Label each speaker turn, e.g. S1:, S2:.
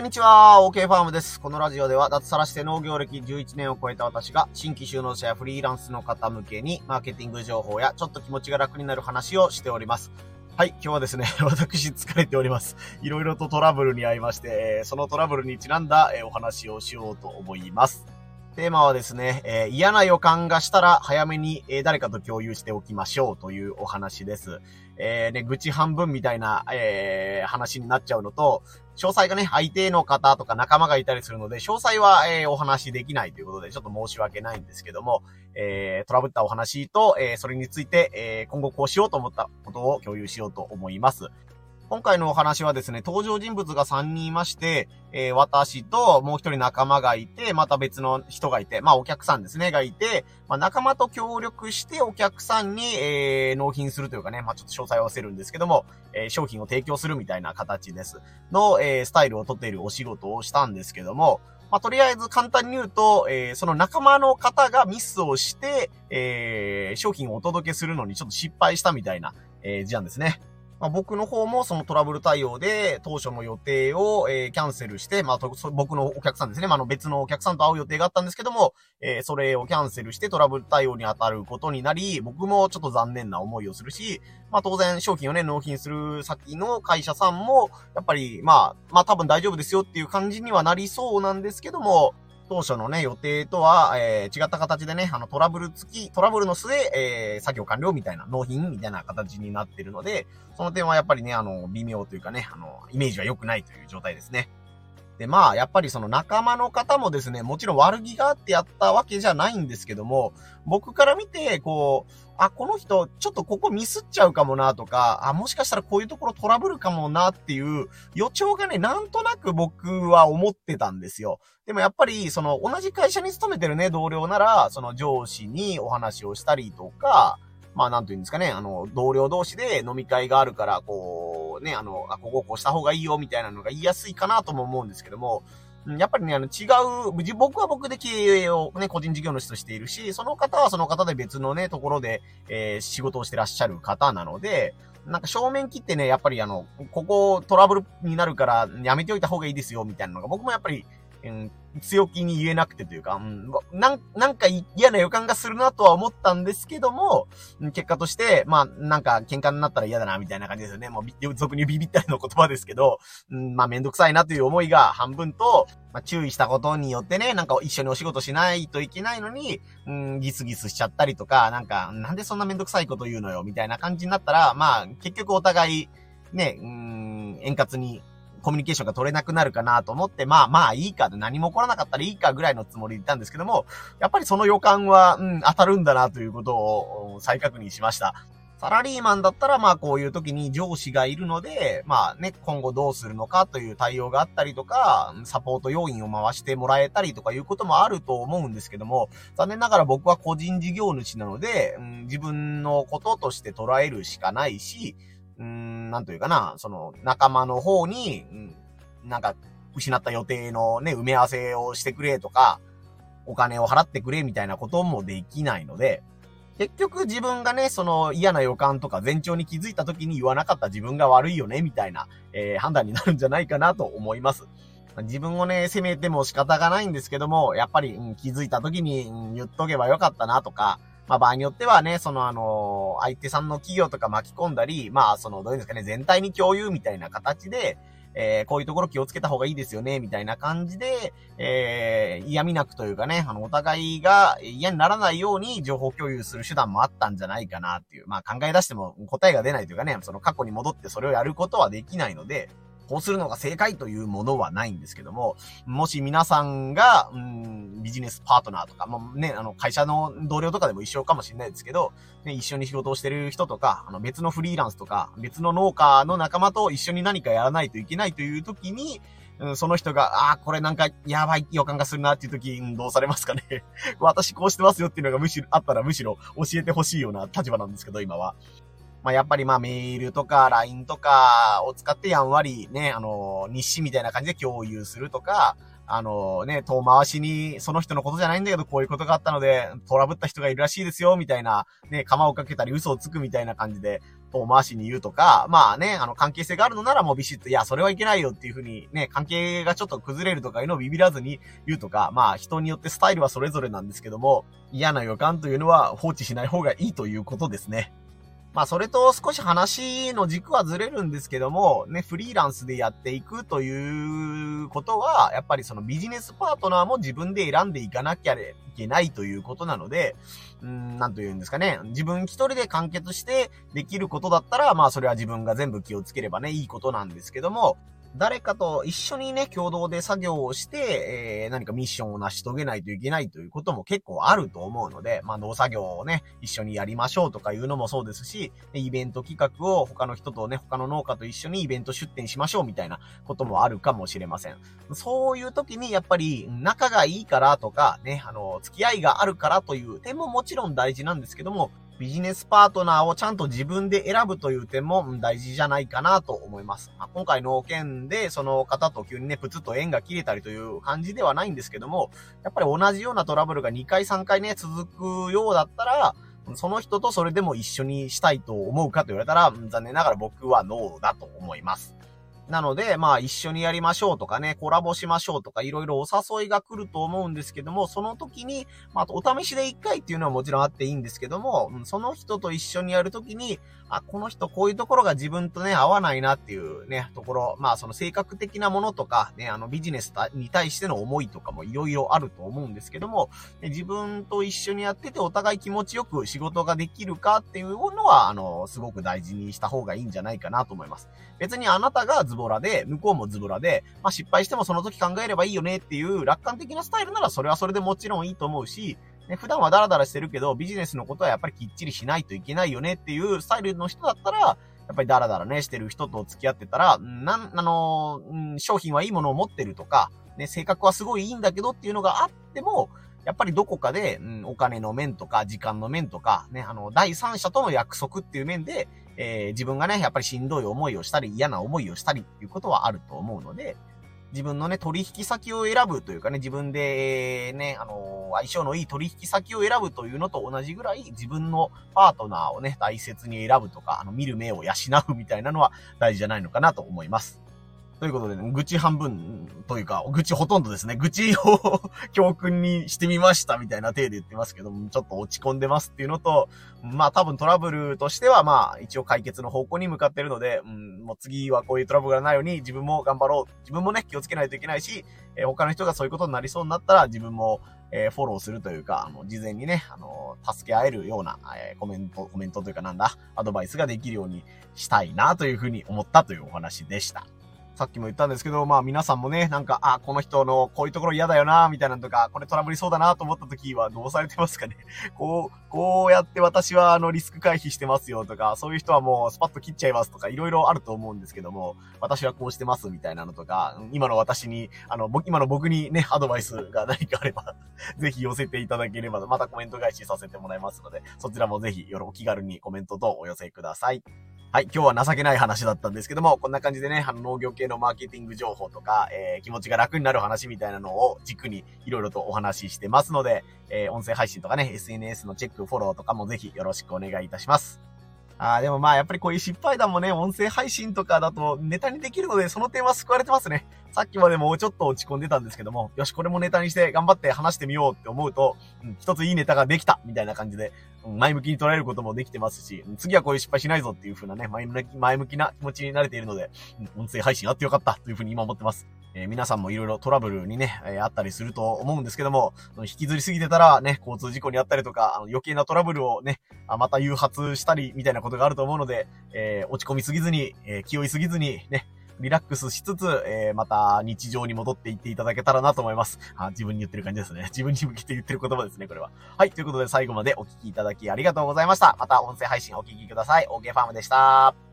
S1: こんにちは、OK ファームです。このラジオでは脱サラして農業歴11年を超えた私が新規就農者やフリーランスの方向けにマーケティング情報やちょっと気持ちが楽になる話をしております。はい、今日はですね、私疲れております。いろいろとトラブルに遭いまして、そのトラブルにちなんだお話をしようと思います。テーマはですね、えー、嫌な予感がしたら早めに、誰かと共有しておきましょうというお話です。えー、ね、愚痴半分みたいな、えー、話になっちゃうのと、詳細がね、相手の方とか仲間がいたりするので、詳細は、えー、お話しできないということで、ちょっと申し訳ないんですけども、えー、トラブったお話と、えー、それについて、えー、今後こうしようと思ったことを共有しようと思います。今回のお話はですね、登場人物が3人いまして、えー、私ともう一人仲間がいて、また別の人がいて、まあお客さんですね、がいて、まあ仲間と協力してお客さんに、えー、納品するというかね、まあちょっと詳細を合わせるんですけども、えー、商品を提供するみたいな形です。の、えー、スタイルをとっているお仕事をしたんですけども、まあ、とりあえず簡単に言うと、えー、その仲間の方がミスをして、えー、商品をお届けするのにちょっと失敗したみたいな、えー、事案ですね。まあ、僕の方もそのトラブル対応で当初の予定を、えー、キャンセルして、まあ、僕のお客さんですね。まあ、の別のお客さんと会う予定があったんですけども、えー、それをキャンセルしてトラブル対応に当たることになり、僕もちょっと残念な思いをするし、まあ、当然商品をね、納品する先の会社さんも、やっぱり、まあ、まあ、多分大丈夫ですよっていう感じにはなりそうなんですけども、当初のね、予定とは、えー、違った形でね、あの、トラブル付き、トラブルの末、えー、作業完了みたいな、納品みたいな形になってるので、その点はやっぱりね、あの、微妙というかね、あの、イメージは良くないという状態ですね。で、まあ、やっぱりその仲間の方もですね、もちろん悪気があってやったわけじゃないんですけども、僕から見て、こう、あ、この人、ちょっとここミスっちゃうかもなとか、あ、もしかしたらこういうところトラブルかもなっていう予兆がね、なんとなく僕は思ってたんですよ。でもやっぱり、その、同じ会社に勤めてるね、同僚なら、その上司にお話をしたりとか、まあ、なんというんですかね、あの、同僚同士で飲み会があるから、こう、ね、あの、あ、こここうした方がいいよ、みたいなのが言いやすいかなとも思うんですけども、やっぱりね、あの、違う、僕は僕で経営をね、個人事業主としているし、その方はその方で別のね、ところで、えー、仕事をしてらっしゃる方なので、なんか正面切ってね、やっぱりあの、ここトラブルになるからやめておいた方がいいですよ、みたいなのが僕もやっぱりうん、強気に言えなくてというか、うん、なん、なんか嫌な予感がするなとは思ったんですけども、結果として、まあ、なんか喧嘩になったら嫌だな、みたいな感じですよね。もう、俗にビビったりの言葉ですけど、うん、まあ、めんどくさいなという思いが半分と、まあ、注意したことによってね、なんか一緒にお仕事しないといけないのに、うん、ギスギスしちゃったりとか、なんか、なんでそんなめんどくさいこと言うのよ、みたいな感じになったら、まあ、結局お互い、ね、うん、円滑にコミュニケーションが取れなくなるかなと思って、まあまあいいかで何も起こらなかったらいいかぐらいのつもりで言ったんですけども、やっぱりその予感は、うん、当たるんだなということを再確認しました。サラリーマンだったら、まあこういう時に上司がいるので、まあね、今後どうするのかという対応があったりとか、サポート要員を回してもらえたりとかいうこともあると思うんですけども、残念ながら僕は個人事業主なので、うん、自分のこととして捉えるしかないし、うん、なんというかな、その、仲間の方に、うん、なんか、失った予定のね、埋め合わせをしてくれとか、お金を払ってくれみたいなこともできないので、結局自分がね、その嫌な予感とか前兆に気づいた時に言わなかった自分が悪いよね、みたいな、えー、判断になるんじゃないかなと思います。自分をね、責めても仕方がないんですけども、やっぱり、うん、気づいた時に、うん、言っとけばよかったなとか、まあ場合によってはね、そのあの、相手さんの企業とか巻き込んだり、まあその、どういうんですかね、全体に共有みたいな形で、えー、こういうところ気をつけた方がいいですよね、みたいな感じで、えー、嫌味なくというかね、あの、お互いが嫌にならないように情報共有する手段もあったんじゃないかなっていう、まあ考え出しても答えが出ないというかね、その過去に戻ってそれをやることはできないので、こうするのが正解というものはないんですけども、もし皆さんが、うん、ビジネスパートナーとか、もね、あの、会社の同僚とかでも一緒かもしれないですけど、ね、一緒に仕事をしてる人とか、あの、別のフリーランスとか、別の農家の仲間と一緒に何かやらないといけないという時に、うん、その人が、ああ、これなんかやばい予感がするなっていう時、うん、どうされますかね？私こうしてますよっていうのがむしろ、あったらむしろ教えてほしいような立場なんですけど、今は。まあ、やっぱりまあメールとか LINE とかを使ってやんわりね、あの、日誌みたいな感じで共有するとか、あのね、遠回しに、その人のことじゃないんだけど、こういうことがあったので、トラブった人がいるらしいですよ、みたいな、ね、釜をかけたり嘘をつくみたいな感じで、遠回しに言うとか、まあね、あの、関係性があるのならもうビシッと、いや、それはいけないよっていうふうに、ね、関係がちょっと崩れるとかいうのをビビらずに言うとか、まあ、人によってスタイルはそれぞれなんですけども、嫌な予感というのは放置しない方がいいということですね。まあ、それと少し話の軸はずれるんですけども、ね、フリーランスでやっていくということは、やっぱりそのビジネスパートナーも自分で選んでいかなきゃいけないということなので、うん、なんと言うんですかね。自分一人で完結してできることだったら、まあそれは自分が全部気をつければね、いいことなんですけども、誰かと一緒にね、共同で作業をして、えー、何かミッションを成し遂げないといけないということも結構あると思うので、まあ農作業をね、一緒にやりましょうとかいうのもそうですし、イベント企画を他の人とね、他の農家と一緒にイベント出店しましょうみたいなこともあるかもしれません。そういう時にやっぱり仲がいいからとか、ね、あの、付き合いがあるからという点ももちろん大事なんですけども、ビジネスパートナーをちゃんと自分で選ぶという点も大事じゃないかなと思います。まあ、今回の件でその方と急にね、プツッと縁が切れたりという感じではないんですけども、やっぱり同じようなトラブルが2回3回ね、続くようだったら、その人とそれでも一緒にしたいと思うかと言われたら、残念ながら僕はノーだと思います。なので、まあ一緒にやりましょうとかね、コラボしましょうとかいろいろお誘いが来ると思うんですけども、その時に、まあお試しで1回っていうのはもちろんあっていいんですけども、その人と一緒にやるときに、あ、この人こういうところが自分とね、合わないなっていうね、ところ、まあその性格的なものとか、ね、あのビジネスに対しての思いとかもいろいろあると思うんですけども、自分と一緒にやっててお互い気持ちよく仕事ができるかっていうのは、あの、すごく大事にした方がいいんじゃないかなと思います。別にあなたがズボラで、向こうもズボラで、まあ失敗してもその時考えればいいよねっていう楽観的なスタイルならそれはそれでもちろんいいと思うし、ね、普段はダラダラしてるけど、ビジネスのことはやっぱりきっちりしないといけないよねっていうスタイルの人だったら、やっぱりダラダラね、してる人と付き合ってたら、なん、あのー、商品はいいものを持ってるとか、ね、性格はすごいいいんだけどっていうのがあっても、やっぱりどこかで、うん、お金の面とか、時間の面とか、ね、あの、第三者との約束っていう面で、えー、自分がね、やっぱりしんどい思いをしたり、嫌な思いをしたりっていうことはあると思うので、自分のね、取引先を選ぶというかね、自分でね、あのー、相性のいい取引先を選ぶというのと同じぐらい、自分のパートナーをね、大切に選ぶとか、あの、見る目を養うみたいなのは大事じゃないのかなと思います。ということでね、愚痴半分というか、愚痴ほとんどですね、愚痴を教訓にしてみましたみたいな体で言ってますけども、ちょっと落ち込んでますっていうのと、まあ多分トラブルとしてはまあ一応解決の方向に向かってるので、うん、もう次はこういうトラブルがないように自分も頑張ろう。自分もね、気をつけないといけないし、えー、他の人がそういうことになりそうになったら自分もえー、フォローするというか、あの、事前にね、あの、助け合えるような、えー、コメント、コメントというかなんだ、アドバイスができるようにしたいなというふうに思ったというお話でした。さっきも言ったんですけど、まあ皆さんもね、なんか、あ、この人のこういうところ嫌だよな、みたいなのとか、これトラブりそうだなと思った時はどうされてますかね？こう、こうやって私はあのリスク回避してますよとか、そういう人はもうスパッと切っちゃいますとか、いろいろあると思うんですけども、私はこうしてますみたいなのとか、今の私に、あの、今の僕にね、アドバイスが何かあれば ぜひ寄せていただければ、またコメント返しさせてもらいますので、そちらもぜひ、よろ、お気軽にコメントとお寄せください。はい、今日は情けない話だったんですけども、こんな感じでね、あの農業系のマーケティング情報とか、えー、気持ちが楽になる話みたいなのを軸にいろいろとお話ししてますので、えー、音声配信とかね、SNS のチェック、フォローとかもぜひよろしくお願いいたします。ああ、でもまあやっぱりこういう失敗談もね、音声配信とかだとネタにできるので、その点は救われてますね。さっきまでもうちょっと落ち込んでたんですけども、よし、これもネタにして頑張って話してみようって思うと、うん、一ついいネタができたみたいな感じで、うん、前向きに捉えることもできてますし、次はこういう失敗しないぞっていう風なね、前向き前向きな気持ちになれているので、うん、音声配信あってよかったという風に今思ってます。えー、皆さんもいろいろトラブルにね、えー、あったりすると思うんですけども、引きずりすぎてたらね、交通事故にあったりとか、あの余計なトラブルをね、あまた誘発したりみたいなことがあると思うので、えー、落ち込みすぎずに、え気負いすぎずに、ね、リラックスしつつ、えー、また日常に戻っていっていただけたらなと思います。あ、自分に言ってる感じですね。自分に向けて言ってる言葉ですね、これは。はい、ということで最後までお聴きいただきありがとうございました。また音声配信お聴きください。OK ファームでした。